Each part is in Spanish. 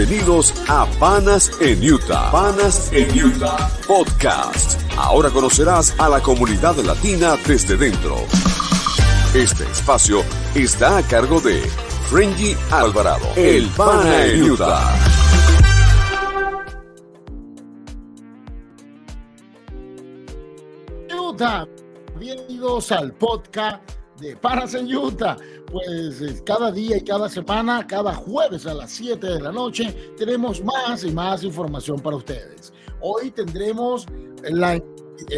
Bienvenidos a Panas en Utah. Panas en Utah Podcast. Ahora conocerás a la comunidad latina desde dentro. Este espacio está a cargo de Frenji Alvarado, el Pana en Utah. Utah, bienvenidos al podcast de Panas en Utah. Pues eh, cada día y cada semana, cada jueves a las 7 de la noche, tenemos más y más información para ustedes. Hoy tendremos la,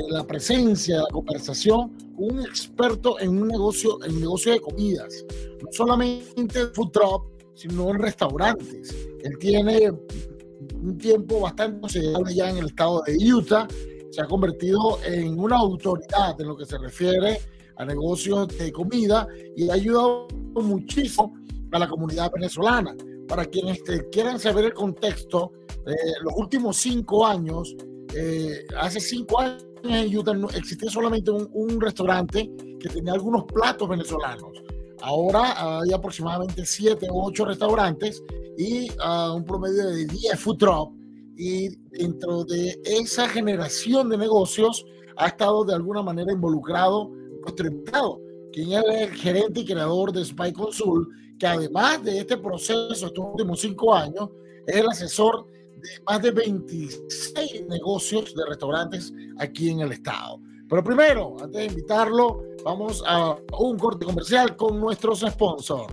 la presencia, la conversación con un experto en un negocio, en negocio de comidas. No solamente food truck, sino en restaurantes. Él tiene un tiempo bastante considerable ya en el estado de Utah. Se ha convertido en una autoridad en lo que se refiere a negocios de comida y ha ayudado muchísimo a la comunidad venezolana. Para quienes este, quieran saber el contexto, eh, los últimos cinco años, eh, hace cinco años en Utah existía solamente un, un, restaurante que tenía algunos platos venezolanos. Ahora hay aproximadamente siete o ocho restaurantes y uh, un promedio de 10 food truck. Y dentro de esa generación de negocios ha estado de alguna manera involucrado nuestro invitado, quien es el gerente y creador de Spy Consul, que además de este proceso, estos últimos cinco años, es el asesor de más de 26 negocios de restaurantes aquí en el estado. Pero primero, antes de invitarlo, vamos a un corte comercial con nuestros sponsors.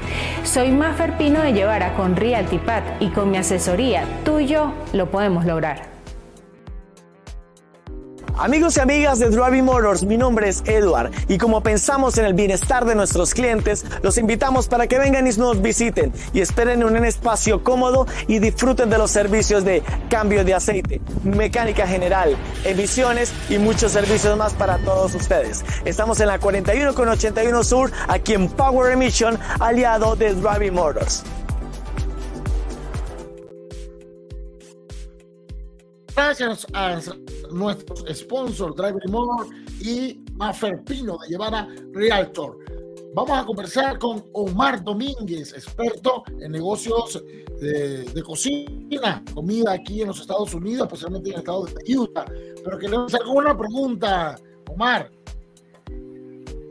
Soy Mafer Pino de Llevara con Realtipat y con mi asesoría, tú y yo lo podemos lograr. Amigos y amigas de Driving Motors, mi nombre es Edward y como pensamos en el bienestar de nuestros clientes, los invitamos para que vengan y nos visiten y esperen en un espacio cómodo y disfruten de los servicios de cambio de aceite, mecánica general, emisiones y muchos servicios más para todos ustedes. Estamos en la 41 con 81 Sur, aquí en Power Emission, aliado de Driving Motors. Gracias a nuestros sponsors, Driver Motor y Mafer Pino de Llevara Realtor. Vamos a conversar con Omar Domínguez, experto en negocios de, de, cocina, comida aquí en los Estados Unidos, especialmente en el estado de Utah. Pero que le voy a hacer una pregunta, Omar.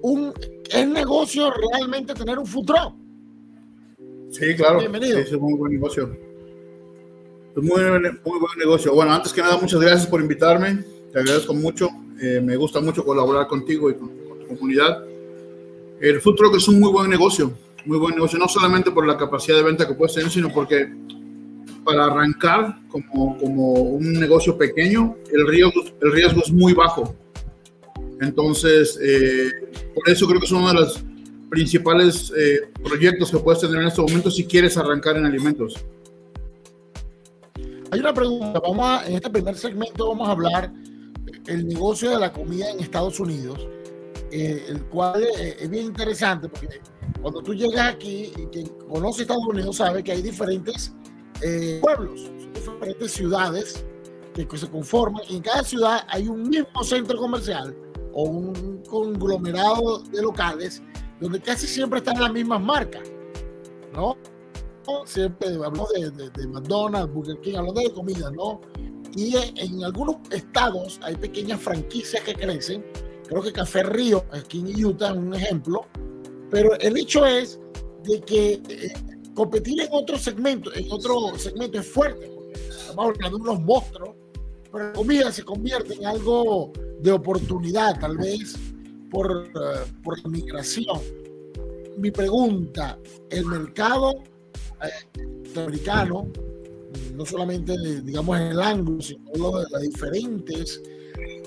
¿Un, ¿Es negocio realmente tener un food truck? Sí, claro. Bienvenido. Es un muy buen negocio. Es muy, muy buen negocio. Bueno, antes que nada, muchas gracias por invitarme. Te agradezco mucho. Eh, me gusta mucho colaborar contigo y con, con, tu comunidad. El food truck es un muy buen negocio. Muy buen negocio, no solamente por la capacidad de venta que puedes tener, sino porque para arrancar como, como un negocio pequeño, el riesgo, el riesgo es muy bajo. Entonces, eh, por eso creo que es uno de los principales eh, proyectos que puedes tener en este momento si quieres arrancar en alimentos. Hay una pregunta, vamos a, en este primer segmento vamos a hablar el negocio de la comida en Estados Unidos, eh, el cual eh, es bien interesante porque cuando tú llegas aquí quien conoce Estados Unidos sabe que hay diferentes eh, pueblos, diferentes ciudades que se conforman y en cada ciudad hay un mismo centro comercial o un conglomerado de locales donde casi siempre están las mismas marcas, ¿no? Siempre hablamos de, de, de, McDonald's, Burger King, hablando de comida, ¿no? Y en algunos estados hay pequeñas franquicias que crecen. Creo que Café Río, aquí en Utah, es un ejemplo. Pero el hecho es de que eh, competir en otro segmento, en otro segmento es fuerte. Estamos hablando de unos monstruos, pero la comida se convierte en algo de oportunidad, tal vez por, uh, por migración. Mi pregunta, ¿el mercado americano, no solamente, digamos, en el ángulo, sino de las diferentes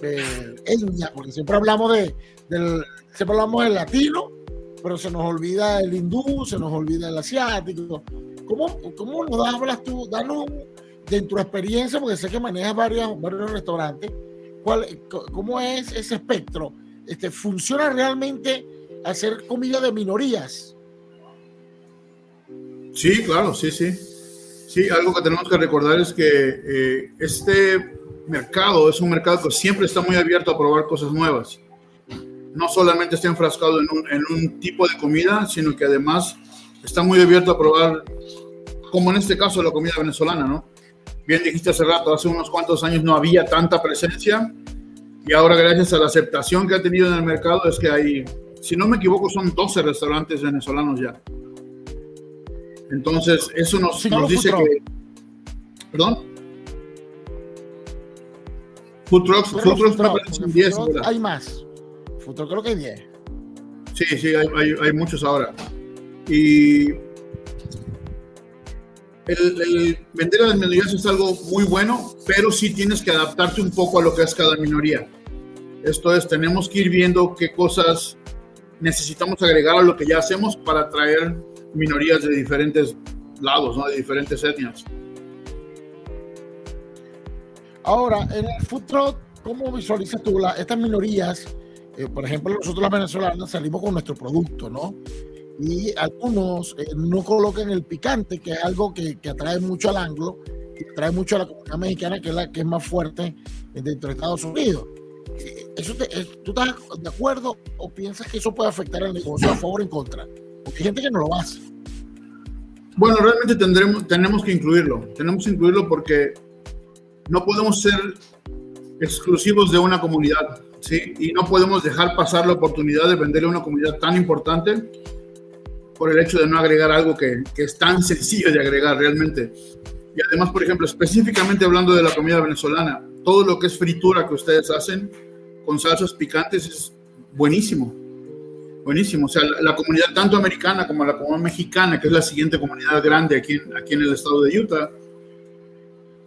eh, etnias, porque siempre hablamos de, del, hablamos del latino, pero se nos olvida el hindú, se nos olvida el asiático. ¿cómo, cómo nos hablas tú? Danos de tu experiencia, porque sé que manejas varios, varios restaurantes, ¿cuál, ¿cómo es ese espectro? Este, ¿Funciona realmente hacer comida de minorías? Sí, claro, sí, sí. Sí, algo que tenemos que recordar es que eh, este mercado es un mercado que siempre está muy abierto a probar cosas nuevas. No solamente está enfrascado en un, en un tipo de comida, sino que además está muy abierto a probar, como en este caso la comida venezolana, ¿no? Bien dijiste hace rato, hace unos cuantos años no había tanta presencia y ahora gracias a la aceptación que ha tenido en el mercado es que hay, si no me equivoco, son 12 restaurantes venezolanos ya. Entonces, eso nos, nos dice que... ¿Perdón? Food 10. Hay más. Trucks creo que hay 10. Sí, sí, hay, hay, hay muchos ahora. Y el, vender a las minorías es algo muy bueno, pero sí tienes que adaptarte un poco a lo que es cada minoría. Esto es, tenemos que ir viendo qué cosas necesitamos agregar a lo que ya hacemos para atraer minorías de diferentes lados, ¿no? de diferentes etnias. Ahora, en el truck, ¿cómo visualizas tú la, estas minorías? Eh, por ejemplo, nosotros los venezolanos salimos con nuestro producto, ¿no? y algunos eh, no colocan el picante, que es algo que, que, atrae mucho al anglo, y atrae mucho a la comunidad mexicana, que es la que es más fuerte dentro de Estados Unidos. Eh, ¿Eso ¿Tú estás de acuerdo o piensas que eso puede afectar al negocio a favor o en contra? Porque hay gente que no lo hace. Bueno, realmente tendremos, tenemos que incluirlo. Tenemos que incluirlo porque no podemos ser exclusivos de una comunidad, ¿sí? Y no podemos dejar pasar la oportunidad de venderle a una comunidad tan importante por el hecho de no agregar algo que, que, es tan sencillo de agregar realmente. Y además, por ejemplo, específicamente hablando de la comida venezolana, todo lo que es fritura que ustedes hacen con salsas picantes es buenísimo. Buenísimo. O sea, la, la comunidad tanto americana como la comunidad mexicana, que es la siguiente comunidad grande aquí, aquí en el estado de Utah,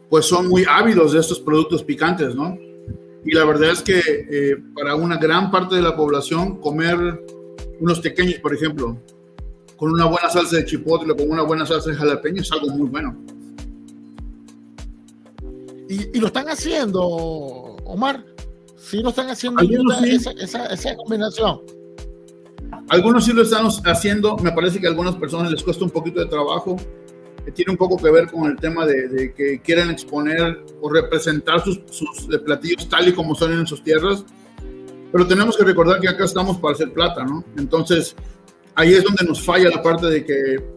pues son muy ávidos de estos productos picantes, ¿no? Y la verdad es que eh, para una gran parte de la población comer unos pequeños, por ejemplo, con una buena salsa de chipotle, con una buena salsa de jalapeño, es algo muy bueno. Y, lo están haciendo, Omar. Sí, lo están haciendo esa, esa, combinación. Algunos sí lo están haciendo. Me parece que a algunas personas les cuesta un poquito de trabajo. Que tiene un poco que ver con el tema de, de que quieren exponer o representar sus, sus platillos tal y como son en sus tierras. Pero tenemos que recordar que acá estamos para hacer plata, ¿no? Entonces, ahí es donde nos falla la parte de que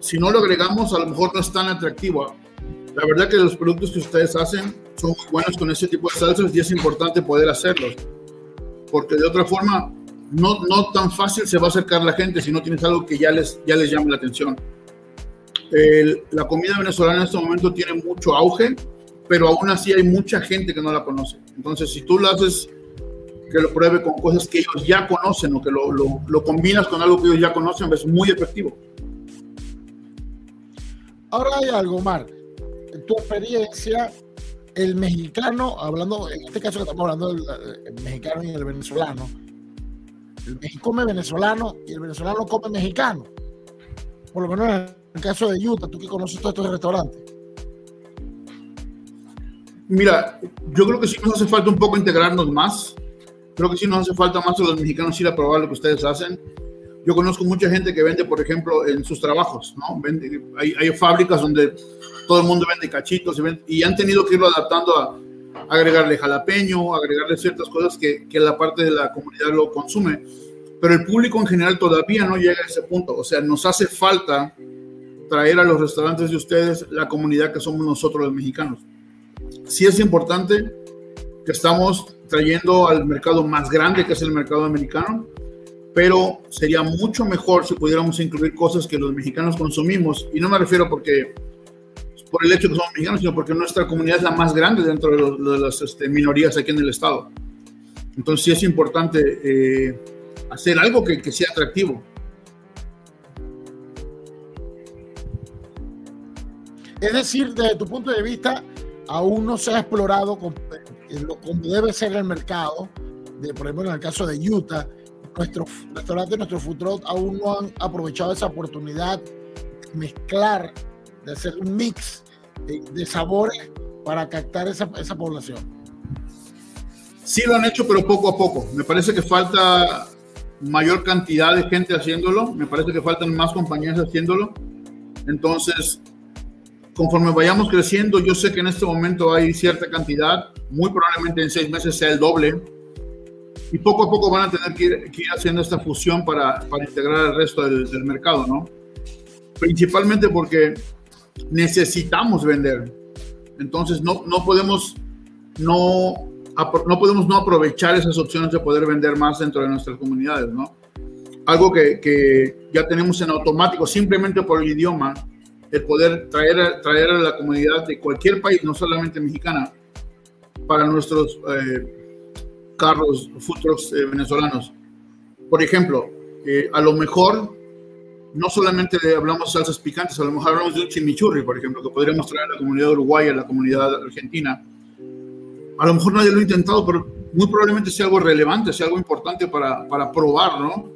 si no lo agregamos, a lo mejor no es tan atractivo. La verdad que los productos que ustedes hacen son muy buenos con ese tipo de salsas y es importante poder hacerlos. Porque de otra forma, no, no tan fácil se va a acercar la gente si no tienes algo que ya les, ya les llame la atención. la comida venezolana en este momento tiene mucho auge, pero aún así hay mucha gente que no la conoce. Entonces, si tú lo haces que lo pruebe con cosas que ellos ya conocen o que lo, lo, lo combinas con algo que ellos ya conocen, es muy efectivo. Ahora hay algo, Mar. En tu experiencia, el mexicano, hablando, en este caso que estamos hablando del mexicano y el venezolano, el mexicano come venezolano y el venezolano come mexicano. Por lo menos en el caso de Utah, tú que conoces todos estos restaurantes. Mira, yo creo que sí nos hace falta un poco integrarnos más Creo que sí nos hace falta más a los mexicanos ir a probar lo que ustedes hacen. Yo conozco mucha gente que vende, por ejemplo, en sus trabajos, ¿no? Vende, hay, hay, fábricas donde todo el mundo vende cachitos y, y han tenido que irlo adaptando a, agregarle jalapeño, agregarle ciertas cosas que, que la parte de la comunidad lo consume. Pero el público en general todavía no llega a ese punto. O sea, nos hace falta traer a los restaurantes de ustedes la comunidad que somos nosotros los mexicanos. Sí es importante que estamos trayendo al mercado más grande que es el mercado americano, pero sería mucho mejor si pudiéramos incluir cosas que los mexicanos consumimos, y no me refiero porque por el hecho de que somos mexicanos, sino porque nuestra comunidad es la más grande dentro de, los, de las este, minorías aquí en el estado. Entonces sí es importante eh, hacer algo que, que sea atractivo. Es decir, desde tu punto de vista, aún no se ha explorado como debe ser el mercado. De, por ejemplo, en el caso de Utah, nuestros restaurantes, nuestros food trucks aún no han aprovechado esa oportunidad de mezclar, de hacer un mix de, sabores para captar esa, esa población. Sí lo han hecho, pero poco a poco. Me parece que falta mayor cantidad de gente haciéndolo, me parece que faltan más compañías haciéndolo. Entonces, conforme vayamos creciendo, yo sé que en este momento hay cierta cantidad, muy probablemente en seis meses sea el doble, y poco a poco van a tener que ir, haciendo esta fusión para, para integrar el resto del, del, mercado, ¿no? Principalmente porque necesitamos vender. Entonces, no, no podemos no no podemos no aprovechar esas opciones de poder vender más dentro de nuestras comunidades, ¿no? Algo que, que ya tenemos en automático simplemente por el idioma, el poder traer, traer a la comunidad de cualquier país, no solamente mexicana, para nuestros eh, carros, futuros eh, venezolanos. Por ejemplo, eh, a lo mejor no solamente hablamos de salsas picantes, a lo mejor hablamos de un chimichurri, por ejemplo, que podríamos traer a la comunidad uruguaya, a la comunidad argentina, a lo mejor nadie lo ha intentado, pero muy probablemente sea algo relevante, sea algo importante para, para probar, ¿no?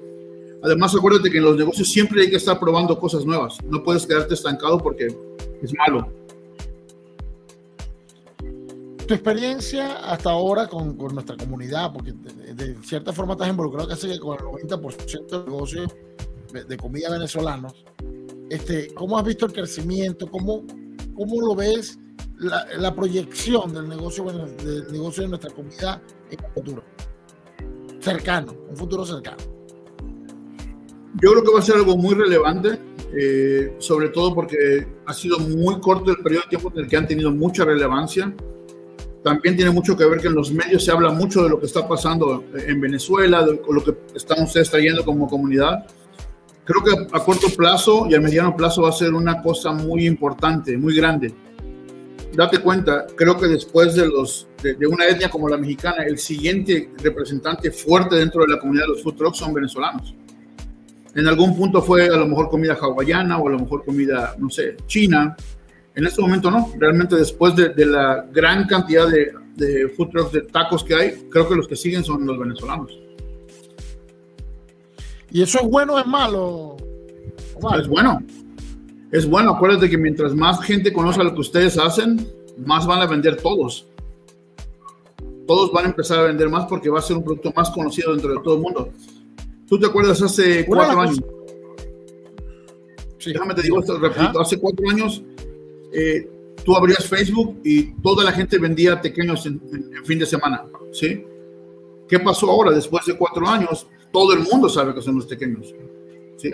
Además, acuérdate que en los negocios siempre hay que estar probando cosas nuevas. No puedes quedarte estancado porque es malo. Tu experiencia hasta ahora con, con nuestra comunidad, porque de, cierta forma estás involucrado casi con el 90% de negocios de, comida venezolanos. Este, ¿Cómo has visto el crecimiento? ¿Cómo, cómo lo ves la, proyección del negocio, del negocio de nuestra comunidad en el futuro. Cercano, un futuro cercano. Yo creo que va a ser algo muy relevante, eh, sobre todo porque ha sido muy corto el periodo de tiempo en el que han tenido mucha relevancia. También tiene mucho que ver que en los medios se habla mucho de lo que está pasando en Venezuela, de lo que están ustedes trayendo como comunidad. Creo que a corto plazo y a mediano plazo va a ser una cosa muy importante, muy grande date cuenta, creo que después de, los, de, una etnia como la mexicana, el siguiente representante fuerte dentro de la comunidad de los food trucks son venezolanos. En algún punto fue a lo mejor comida hawaiana o a lo mejor comida, no sé, china. En este momento no. Realmente después de, de la gran cantidad de, de food trucks, de tacos que hay, creo que los que siguen son los venezolanos. ¿Y eso es bueno o es malo? Es bueno es bueno, acuérdate que mientras más gente conozca lo que ustedes hacen, más van a vender todos. Todos van a empezar a vender más porque va a ser un producto más conocido dentro de todo el mundo. ¿Tú te acuerdas hace cuatro años? Sí. Déjame te digo esto, repito, hace cuatro años eh, tú abrías Facebook y toda la gente vendía pequeños en, fin de semana, ¿sí? ¿Qué pasó ahora? Después de cuatro años, todo el mundo sabe que son los pequeños.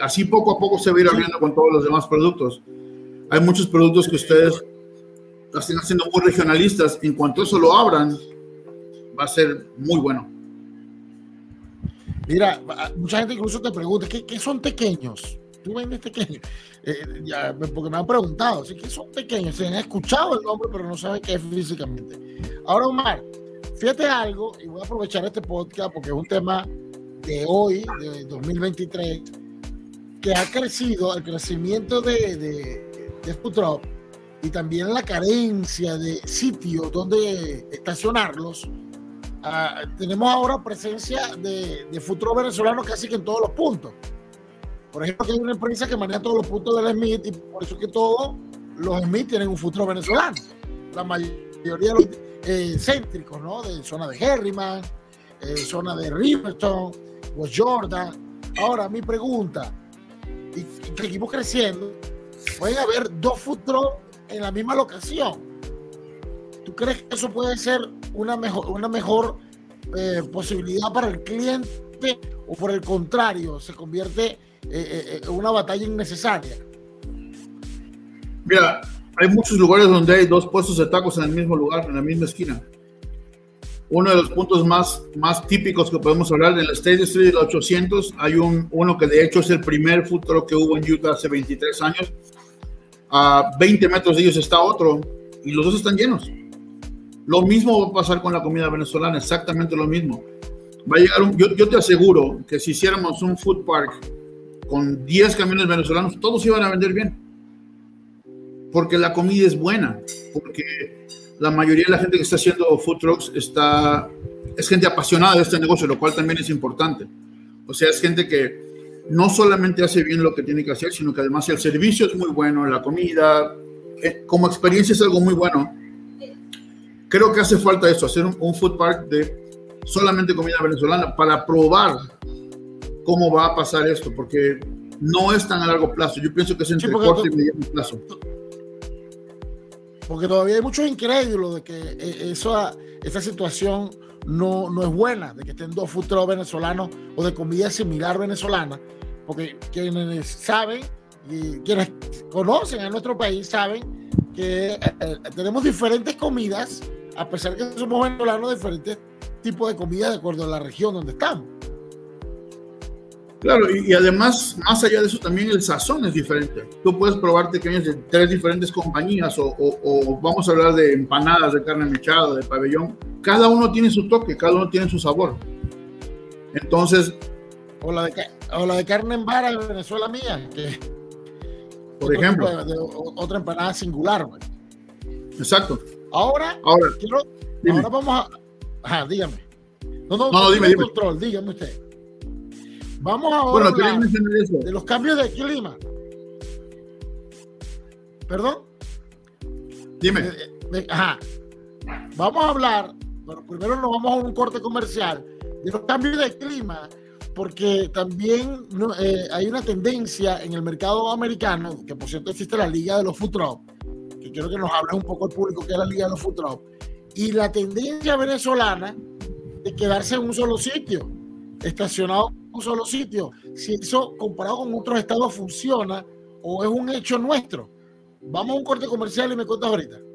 Así poco a poco se va a ir abriendo con todos los demás productos. Hay muchos productos que ustedes están haciendo muy regionalistas. En cuanto eso lo abran, va a ser muy bueno. Mira, mucha gente incluso te pregunta, ¿qué, son pequeños? Tú vendes pequeños. Eh, porque me han preguntado, ¿qué son pequeños? Se han escuchado el nombre, pero no saben qué es físicamente. Ahora, Omar, fíjate algo, y voy a aprovechar este podcast porque es un tema de hoy, de 2023 que ha crecido, el crecimiento de, de, de y también la carencia de sitios donde estacionarlos, ah, tenemos ahora presencia de, de venezolanos casi que en todos los puntos. Por ejemplo, hay una empresa que maneja todos los puntos del Smith y por eso que todos los Smith tienen un futuro venezolano. La mayoría de los eh, céntricos, ¿no? De zona de Herriman, eh, zona de Riverton, West Jordan. Ahora, mi pregunta, y seguimos creciendo, pueden haber dos food en la misma locación. ¿Tú crees que eso puede ser una mejor, una mejor eh, posibilidad para el cliente o por el contrario, se convierte eh, eh, en una batalla innecesaria? Mira, hay muchos lugares donde hay dos puestos de tacos en el mismo lugar, en la misma esquina uno de los puntos más, más típicos que podemos hablar en el State Street del 800, hay un, uno que de hecho es el primer futuro que hubo en Utah hace 23 años. A 20 metros de ellos está otro y los dos están llenos. Lo mismo va a pasar con la comida venezolana, exactamente lo mismo. Va a llegar un, yo, yo te aseguro que si hiciéramos un food park con 10 camiones venezolanos, todos iban a vender bien. Porque la comida es buena, porque la mayoría de la gente que está haciendo food trucks está, es gente apasionada de este negocio, lo cual también es importante. O sea, es gente que no solamente hace bien lo que tiene que hacer, sino que además el servicio es muy bueno, la comida, eh, como experiencia es algo muy bueno. Creo que hace falta eso, hacer un, food park de solamente comida venezolana para probar cómo va a pasar esto, porque no es tan a largo plazo. Yo pienso que es entre corto y mediano plazo. Porque todavía hay muchos incrédulos de que eh, eso, esa situación no, no es buena, de que estén dos food venezolanos o de comida similar venezolana, porque quienes saben y quienes conocen a nuestro país saben que eh, eh, tenemos diferentes comidas, a pesar que somos venezolanos, diferentes tipos de comida de acuerdo a la región donde estamos. Claro, y, además, más allá de eso, también el sazón es diferente. Tú puedes probar pequeños de tres diferentes compañías o, o, vamos a hablar de empanadas de carne mechada, de pabellón. Cada uno tiene su toque, cada uno tiene su sabor. Entonces... O la de, o la de carne en vara de Venezuela mía, que... Por ejemplo. otra empanada singular. Exacto. Ahora, ahora, ahora vamos a... Ajá, dígame. No, no, no, dime, dime. Control, dígame usted. Vamos ahora bueno, a hablar de los cambios de clima. ¿Perdón? Dime. Eh, eh, ajá. Vamos a hablar, bueno, primero nos vamos a un corte comercial de los cambios de clima, porque también eh, hay una tendencia en el mercado americano, que por cierto existe la Liga de los Food que quiero que nos hable un poco el público que es la Liga de los Food y la tendencia venezolana de quedarse en un solo sitio, estacionado un solo sitio, si eso comparado con otros estados funciona o es un hecho nuestro. Vamos a un corte comercial y me cuentas ahorita.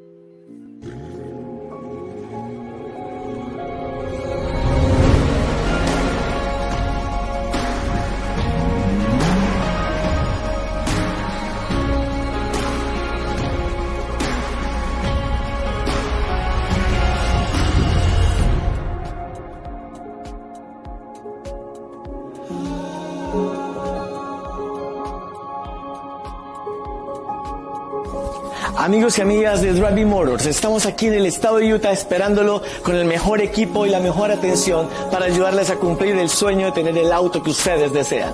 Amigos y amigas de Driving Motors, estamos aquí en el estado de Utah esperándolo con el mejor equipo y la mejor atención para ayudarles a cumplir el sueño de tener el auto que ustedes desean.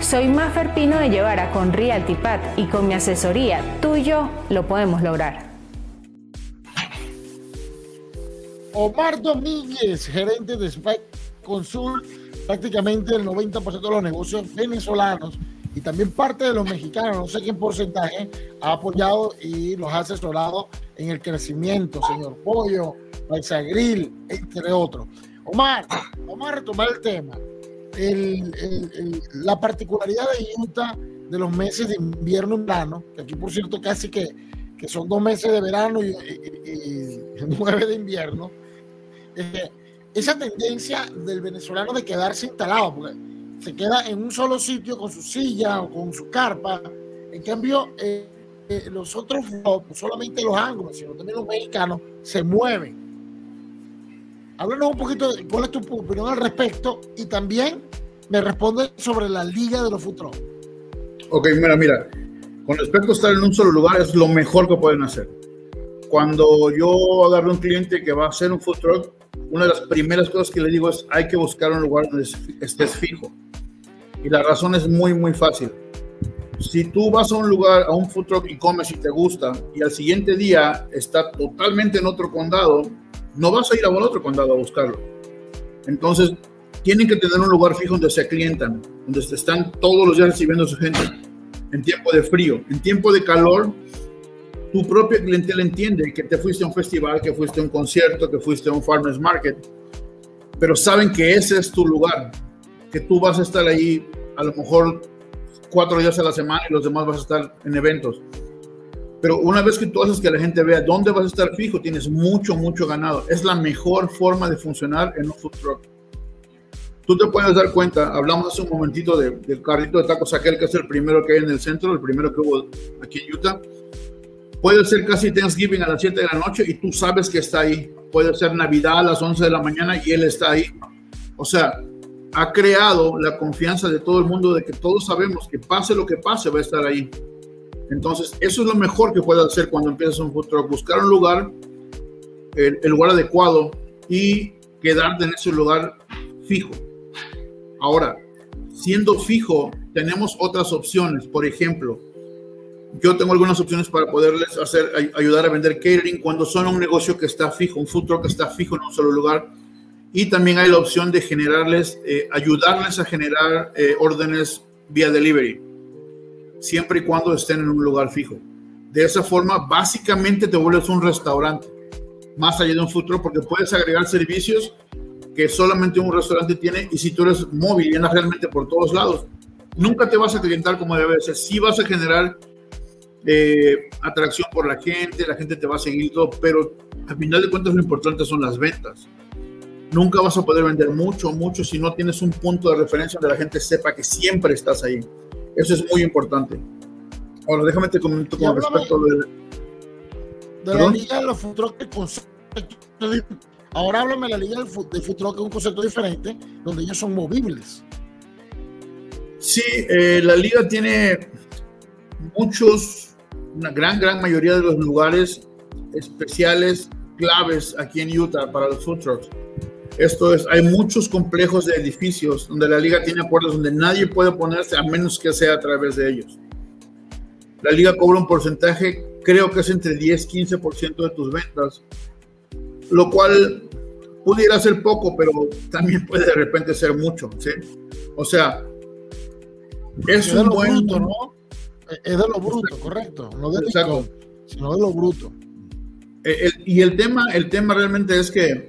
Soy Maffer Pino de Llevara con Realtipat y con mi asesoría, tú y yo lo podemos lograr. Omar Domínguez, gerente de Spike Consult, prácticamente el 90% de los negocios venezolanos y también parte de los mexicanos, no sé qué porcentaje, ha apoyado y los ha asesorado en el crecimiento, señor Pollo, Paisa Grill, entre otros. Omar, vamos a retomar el tema la particularidad de Utah de los meses de invierno y verano, que aquí por cierto casi que, que son dos meses de verano y, nueve de invierno, esa tendencia del venezolano de quedarse instalado, porque se queda en un solo sitio con su silla o con su carpa, en cambio eh, eh, los otros, no solamente los ángulos, sino también los mexicanos, se mueven Háblanos un poquito de cuál es tu opinión al respecto y también me responde sobre la liga de los food Ok, mira, mira. Con respecto a estar en un solo lugar, es lo mejor que pueden hacer. Cuando yo agarro un cliente que va a hacer un food truck, una de las primeras cosas que le digo es hay que buscar un lugar donde estés fijo. Y la razón es muy, muy fácil. Si tú vas a un lugar, a un food truck y comes y te gusta, y al siguiente día está totalmente en otro condado, no vas a ir a otro condado a buscarlo. Entonces, tienen que tener un lugar fijo donde se clientan, donde se están todos los días recibiendo su gente. En tiempo de frío, en tiempo de calor, tu propia clientela entiende que te fuiste a un festival, que fuiste a un concierto, que fuiste a un farmers market, pero saben que ese es tu lugar, que tú vas a estar ahí a lo mejor cuatro días a la semana y los demás vas a estar en eventos. Pero una vez que tú haces que la gente vea dónde vas a estar fijo, tienes mucho, mucho ganado. Es la mejor forma de funcionar en un food truck. tú te puedes dar cuenta, hablamos hace un momentito del carrito de tacos, aquel que es el primero que hay en el centro, el primero que hubo aquí en Utah. Puede ser casi Thanksgiving a las 7 de la noche y tú sabes que está ahí. Puede ser Navidad a las 11 de la mañana y él está ahí. O sea, ha creado la confianza de todo el mundo de que todos sabemos que pase lo que pase va a estar ahí. Entonces, eso es lo mejor que puedes hacer cuando empiezas un food truck, buscar un lugar, el, lugar adecuado y quedarte en ese lugar fijo. Ahora, siendo fijo, tenemos otras opciones. Por ejemplo, yo tengo algunas opciones para poderles hacer, ayudar a vender catering cuando son un negocio que está fijo, un food truck que está fijo en un solo lugar. Y también hay la opción de generarles, eh, ayudarles a generar eh, órdenes vía delivery, siempre y cuando estén en un lugar fijo. De esa forma, básicamente te vuelves un restaurante, más allá de un truck, porque puedes agregar servicios que solamente un restaurante tiene y si tú eres móvil y realmente por todos lados, nunca te vas a clientar como debe ser. Sí vas a generar eh, atracción por la gente, la gente te va a seguir todo, pero al final de cuentas lo importante son las ventas. Nunca vas a poder vender mucho, mucho si no tienes un punto de referencia donde la gente sepa que siempre estás ahí. Eso es muy importante. Ahora, déjame te comento con respecto de... De la liga de los futuros Ahora háblame de la liga de futuro, que es un concepto diferente, donde ellos son movibles. Sí, eh, la liga tiene muchos, una gran, gran mayoría de los lugares especiales, claves aquí en Utah para los food trucks. Esto es, hay muchos complejos de edificios donde la liga tiene acuerdos donde nadie puede ponerse a menos que sea a través de ellos. La liga cobra un porcentaje, creo que es entre 10 y 15% de tus ventas lo cual pudiera ser poco, pero también puede de repente ser mucho, ¿sí? O sea, es, un buen... Bruto, ¿no? Es de lo bruto, correcto, no de Exacto. sino de lo bruto. Eh, y el tema, el tema realmente es que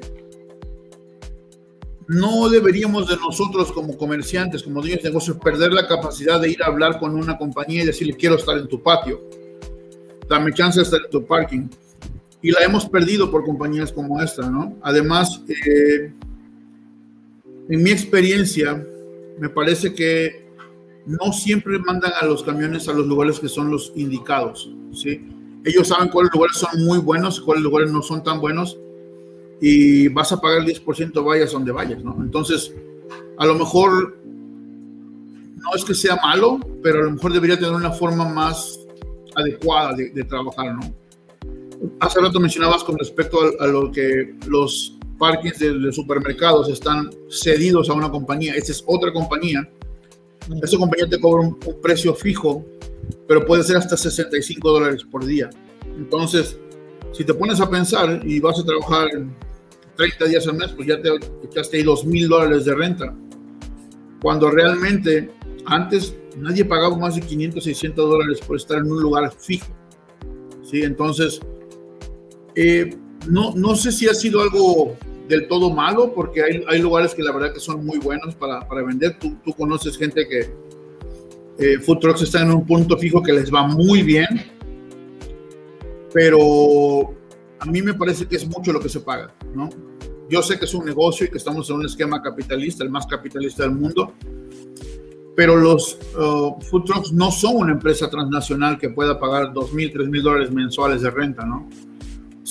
no deberíamos de nosotros como comerciantes, como dueños de negocios, perder la capacidad de ir a hablar con una compañía y decirle quiero estar en tu patio, dame chance de estar en tu parking y la hemos perdido por compañías como esta, ¿no? Además, eh, en mi experiencia, me parece que no siempre mandan a los camiones a los lugares que son los indicados, ¿sí? Ellos saben cuáles lugares son muy buenos, cuáles lugares no son tan buenos, y vas a pagar el 10% vayas donde vayas, ¿no? Entonces, a lo mejor no es que sea malo, pero a lo mejor debería tener una forma más adecuada de, de trabajar, ¿no? hace rato mencionabas con respecto a, lo que los parkings de, supermercados están cedidos a una compañía. Esta es otra compañía. Esa compañía te cobra un, precio fijo, pero puede ser hasta 65 dólares por día. Entonces, si te pones a pensar y vas a trabajar 30 días al mes, pues ya te echaste ahí 2 mil dólares de renta. Cuando realmente antes nadie pagaba más de 500, 600 dólares por estar en un lugar fijo. ¿Sí? Entonces, eh, no, no sé si ha sido algo del todo malo, porque hay, hay lugares que la verdad que son muy buenos para, para vender. Tú, tú, conoces gente que eh, food trucks están en un punto fijo que les va muy bien, pero a mí me parece que es mucho lo que se paga, ¿no? Yo sé que es un negocio y que estamos en un esquema capitalista, el más capitalista del mundo, pero los uh, food trucks no son una empresa transnacional que pueda pagar 2.000, 3.000 dólares mensuales de renta, ¿no?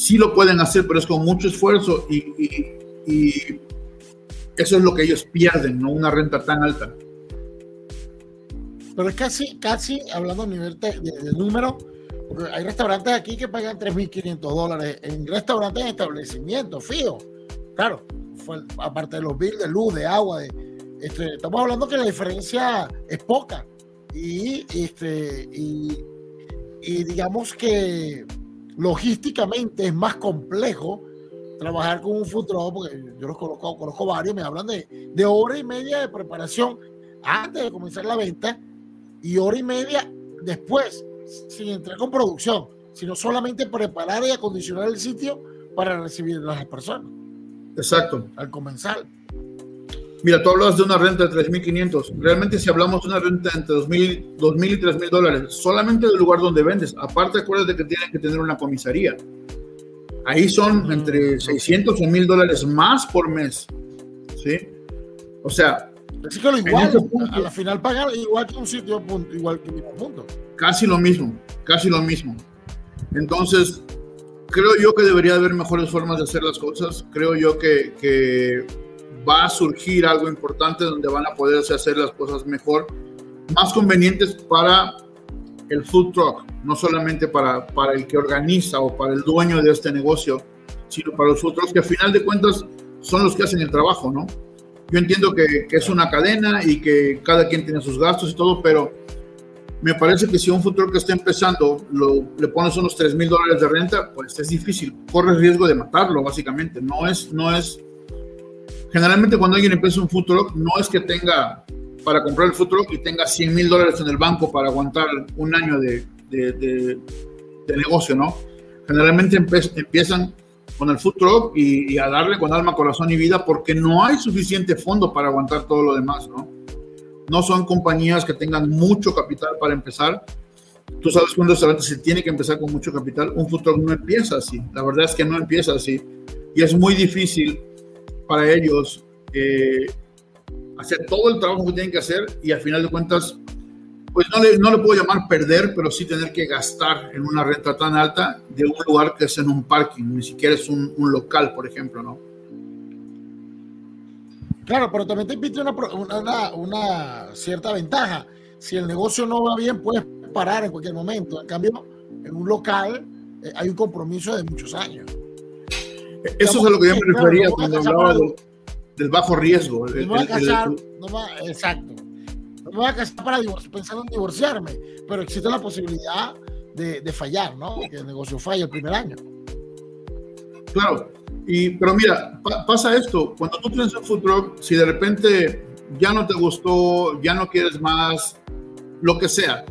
sí lo pueden hacer, pero es con mucho esfuerzo y, eso es lo que ellos pierden, no una renta tan alta. Pero casi, casi, hablando a nivel de, número, porque hay restaurantes aquí que pagan 3.500 dólares en restaurantes en establecimientos fijos. Claro, aparte de los bills de luz, de agua, este, estamos hablando que la diferencia es poca. Y, este, y digamos que logísticamente es más complejo trabajar con un futuro, porque yo los conozco, conozco varios, me hablan de, de hora y media de preparación antes de comenzar la venta y hora y media después, sin entrar con producción, sino solamente preparar y acondicionar el sitio para recibir a las personas. Exacto. Al comenzar. Mira, tú hablas de una renta de 3.500. Realmente si hablamos de una renta entre 2.000, 2.000 y 3.000 dólares, solamente del lugar donde vendes. Aparte, acuérdate que tienen que tener una comisaría. Ahí son entre 600 o 1.000 dólares más por mes. ¿Sí? O sea, es que lo igual, a la final pagar igual que un sitio, igual que un punto. Casi lo mismo, casi lo mismo. Entonces, creo yo que debería haber mejores formas de hacer las cosas. Creo yo que, que va a surgir algo importante donde van a poderse hacer las cosas mejor, más convenientes para el food truck, no solamente para, para el que organiza o para el dueño de este negocio, sino para los food trucks que a final de cuentas son los que hacen el trabajo, ¿no? Yo entiendo que, es una cadena y que cada quien tiene sus gastos y todo, pero me parece que si un truck que está empezando le pones unos 3 mil dólares de renta, pues es difícil, corres riesgo de matarlo, básicamente. No es, no es, generalmente cuando alguien empieza un truck, no es que tenga para comprar el truck y tenga 100 mil dólares en el banco para aguantar un año de, de, negocio, ¿no? Generalmente empiezan con el food truck y, a darle con alma, corazón y vida porque no hay suficiente fondo para aguantar todo lo demás, ¿no? No son compañías que tengan mucho capital para empezar. Tú sabes que un restaurante se tiene que empezar con mucho capital. Un food truck no empieza así. La verdad es que no empieza así. Y es muy difícil para ellos eh, hacer todo el trabajo que tienen que hacer y al final de cuentas, pues no le, no le puedo llamar perder, pero sí tener que gastar en una renta tan alta de un lugar que es en un parking, ni siquiera es un, un local, por ejemplo, ¿no? Claro, pero también te invito una, una, una, cierta ventaja. Si el negocio no va bien, puedes parar en cualquier momento. En cambio, en un local eh, hay un compromiso de muchos años. Eso es a lo que yo me refería cuando hablaba de del bajo riesgo. Casar, no exacto. Me voy a casar para pensando en divorciarme, pero existe la posibilidad de, de fallar, ¿no? Que el negocio falle el primer año. Claro, y, pero mira, pasa esto, cuando tú tienes un food truck, si de repente ya no te gustó, ya no quieres más, lo que sea,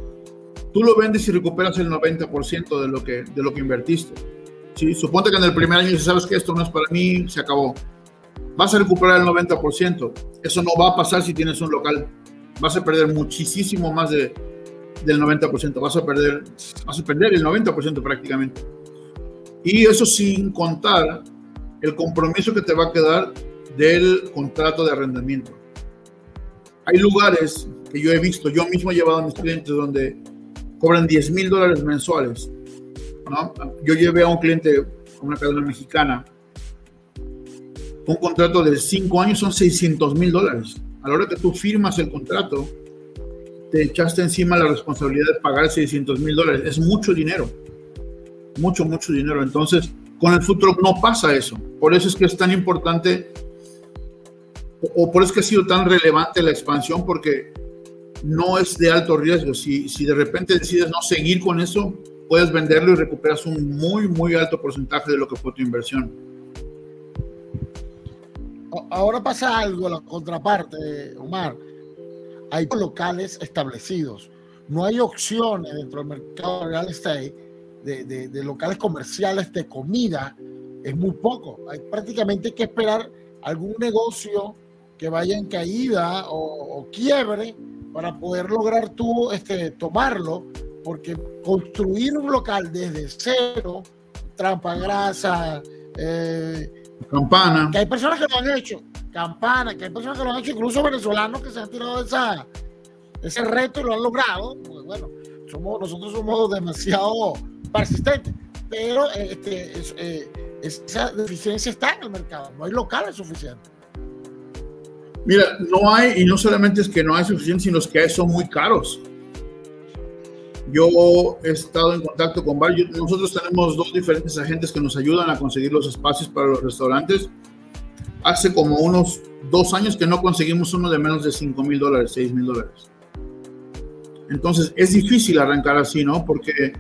tú lo vendes y recuperas el 90% de lo que, de lo que invertiste. ¿sí? Suponte que en el primer año, si sabes que esto no es para mí, se acabó vas a recuperar el 90%. Eso no va a pasar si tienes un local. Vas a perder muchísimo más de, del 90%. Vas a perder, vas a perder el 90% prácticamente. Y eso sin contar el compromiso que te va a quedar del contrato de arrendamiento. Hay lugares que yo he visto, yo mismo he llevado a mis clientes donde cobran 10 mil dólares mensuales. ¿no? Yo llevé a un cliente, una cadena mexicana, un contrato de cinco años son 600 mil dólares. A la hora que tú firmas el contrato, te echaste encima la responsabilidad de pagar 600 mil dólares. Es mucho dinero. Mucho, mucho dinero. Entonces, con el futuro no pasa eso. Por eso es que es tan importante, o por eso es que ha sido tan relevante la expansión, porque no es de alto riesgo. Si, si de repente decides no seguir con eso, puedes venderlo y recuperas un muy, muy alto porcentaje de lo que fue tu inversión ahora pasa algo, la contraparte, Omar. Hay locales establecidos. No hay opciones dentro del mercado real estate de, locales comerciales de comida. Es muy poco. Hay prácticamente que esperar algún negocio que vaya en caída o, quiebre para poder lograr tú este, tomarlo, porque construir un local desde cero, trampa grasa, eh, Campana. Que hay personas que lo han hecho. Campana, que hay personas que lo han hecho, incluso venezolanos que se han tirado esa, ese reto y lo han logrado. Pues bueno, somos, nosotros somos demasiado persistentes. Pero este, eh, esa deficiencia está en el mercado. No hay locales suficientes. Mira, no hay, y no solamente es que no hay suficientes, sino que son muy caros. Yo he estado en contacto con varios. Nosotros tenemos dos diferentes agentes que nos ayudan a conseguir los espacios para los restaurantes. Hace como unos dos años que no conseguimos uno de menos de 5 mil dólares, 6 mil dólares. Entonces es difícil arrancar así, ¿no? Porque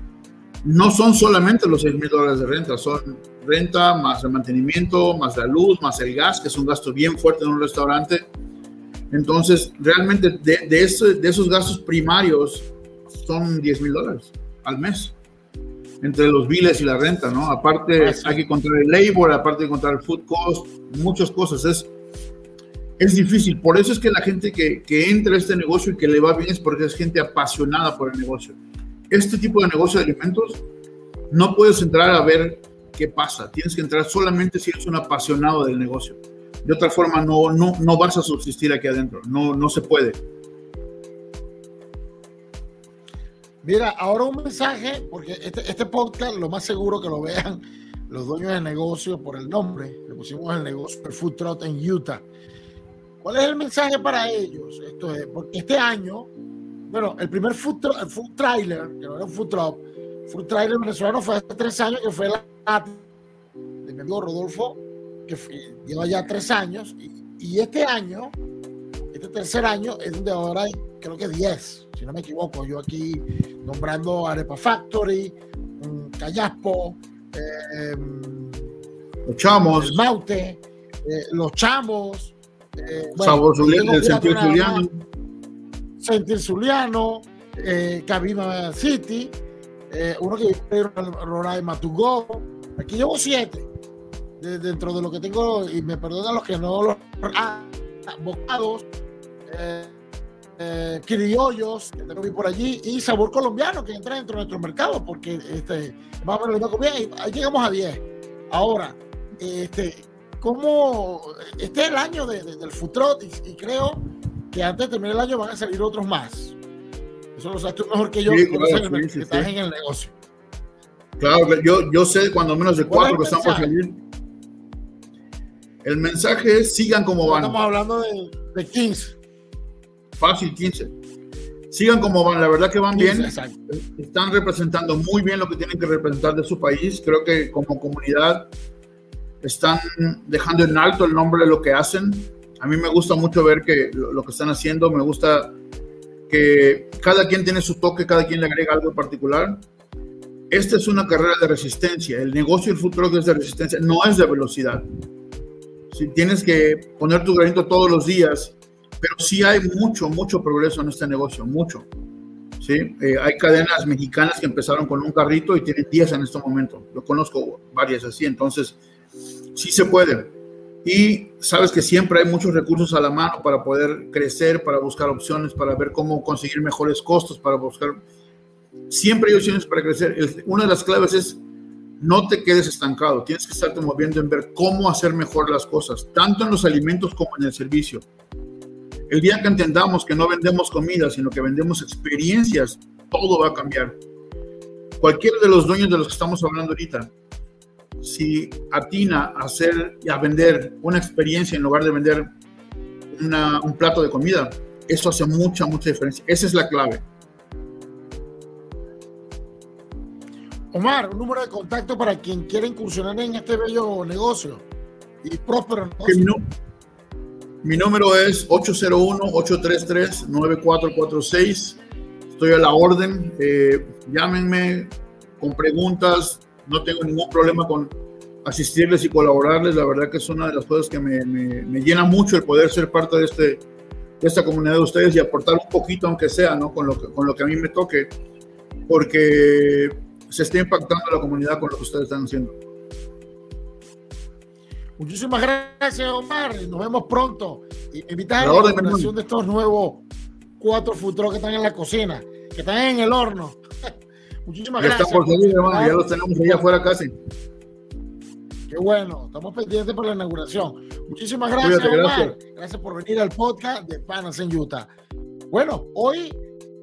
no son solamente los 6 mil dólares de renta, son renta más el mantenimiento, más la luz, más el gas, que es un gasto bien fuerte en un restaurante. Entonces, realmente de, esos gastos primarios, son 10 mil dólares al mes entre los biles y la renta, ¿no? Aparte ah, hay que encontrar el labor, aparte de encontrar el food cost, muchas cosas. Es, es difícil. Por eso es que la gente que, que entra a este negocio y que le va bien es porque es gente apasionada por el negocio. Este tipo de negocio de alimentos no puedes entrar a ver qué pasa. Tienes que entrar solamente si eres un apasionado del negocio. De otra forma, no, no, no vas a subsistir aquí adentro. No, no se puede. Mira, ahora un mensaje, porque este, este podcast lo más seguro que lo vean los dueños de negocio por el nombre. Le pusimos el negocio el Food Truck en Utah. ¿Cuál es el mensaje para ellos? Esto es, porque este año, bueno, el primer food, el food trailer, que no era un food truck, food trailer venezolano fue hace tres años, que fue la de mi amigo Rodolfo, que lleva ya tres años, y, este año, este tercer año, es donde ahora hay, creo que 10, si no me equivoco, yo aquí nombrando Arepa Factory, Callaspo, eh, los chamos, el Maute, eh, los chamos, eh, Sabor Zuliano, el Sentir Zuliano. Sentir Zuliano, eh, Cabina City, eh, uno que Roraima Go. Aquí llevo siete. De, dentro de lo que tengo, y me perdonan los que no los ah, bocados, eh, eh, criollos que tengo por allí y sabor colombiano que entra dentro de nuestro mercado porque este, más o menos lo comida y ahí llegamos a 10. Ahora, este, como este es el año del Futrot y, y, creo que antes de terminar el año van a salir otros más. Eso lo sabes tú mejor que yo, sí, claro, que sí, estás en el negocio. Claro, yo, yo sé cuando menos de cuatro que están por salir. El mensaje es sigan como van. Estamos hablando de, de 15. Fácil, 15. Sigan como van, la verdad que van 15, bien. Están representando muy bien lo que tienen que representar de su país. Creo que como comunidad están dejando en alto el nombre de lo que hacen. A mí me gusta mucho ver que lo, lo, que están haciendo, me gusta que cada quien tiene su toque, cada quien le agrega algo en particular. Esta es una carrera de resistencia, el negocio del futuro es de resistencia, no es de velocidad. Si tienes que poner tu granito todos los días, pero sí hay mucho, mucho progreso en este negocio, mucho. ¿sí? Eh, hay cadenas mexicanas que empezaron con un carrito y tienen 10 en este momento. Yo conozco varias así, entonces sí se puede. Y sabes que siempre hay muchos recursos a la mano para poder crecer, para buscar opciones, para ver cómo conseguir mejores costos, para buscar... Siempre hay opciones para crecer. El, una de las claves es no te quedes estancado, tienes que estarte moviendo en ver cómo hacer mejor las cosas, tanto en los alimentos como en el servicio. El día que entendamos que no vendemos comida, sino que vendemos experiencias, todo va a cambiar. Cualquiera de los dueños de los que estamos hablando ahorita, si atina a hacer y a vender una experiencia en lugar de vender una, un plato de comida, eso hace mucha, mucha diferencia. Esa es la clave. Omar, un número de contacto para quien quiera incursionar en este bello negocio y próspero negocio. Mi número es 801-833-9446. Estoy a la orden. Eh, llámenme con preguntas, no tengo ningún problema con asistirles y colaborarles. La verdad que es una de las cosas que me, llena mucho el poder ser parte de, este, de esta comunidad de ustedes y aportar un poquito, aunque sea, ¿no? con, lo que, con lo que a mí me toque, porque se está impactando la comunidad con lo que ustedes están haciendo. Muchísimas gracias, Omar. Nos vemos pronto. Invitar a la operación de estos nuevos cuatro futuros que están en la cocina, que están en el horno. Muchísimas ya gracias. Por salir, hermano. Ya los tenemos allá afuera casi. Qué bueno, estamos pendientes para la inauguración. Muchísimas gracias, Cuídate, Omar. Gracias. gracias por venir al podcast de Panas en Utah. Bueno, hoy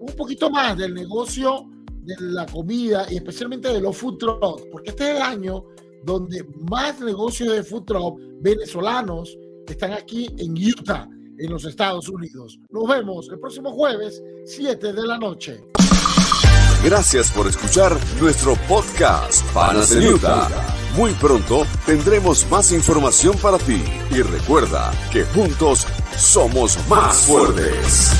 un poquito más del negocio de la comida y especialmente de los food trucks, porque este es el año donde más negocios de food truck venezolanos están aquí en Utah, en los Estados Unidos. Nos vemos el próximo jueves, 7 de la noche. Gracias por escuchar nuestro podcast Panas en Utah. Muy pronto tendremos más información para ti y recuerda que juntos somos más fuertes.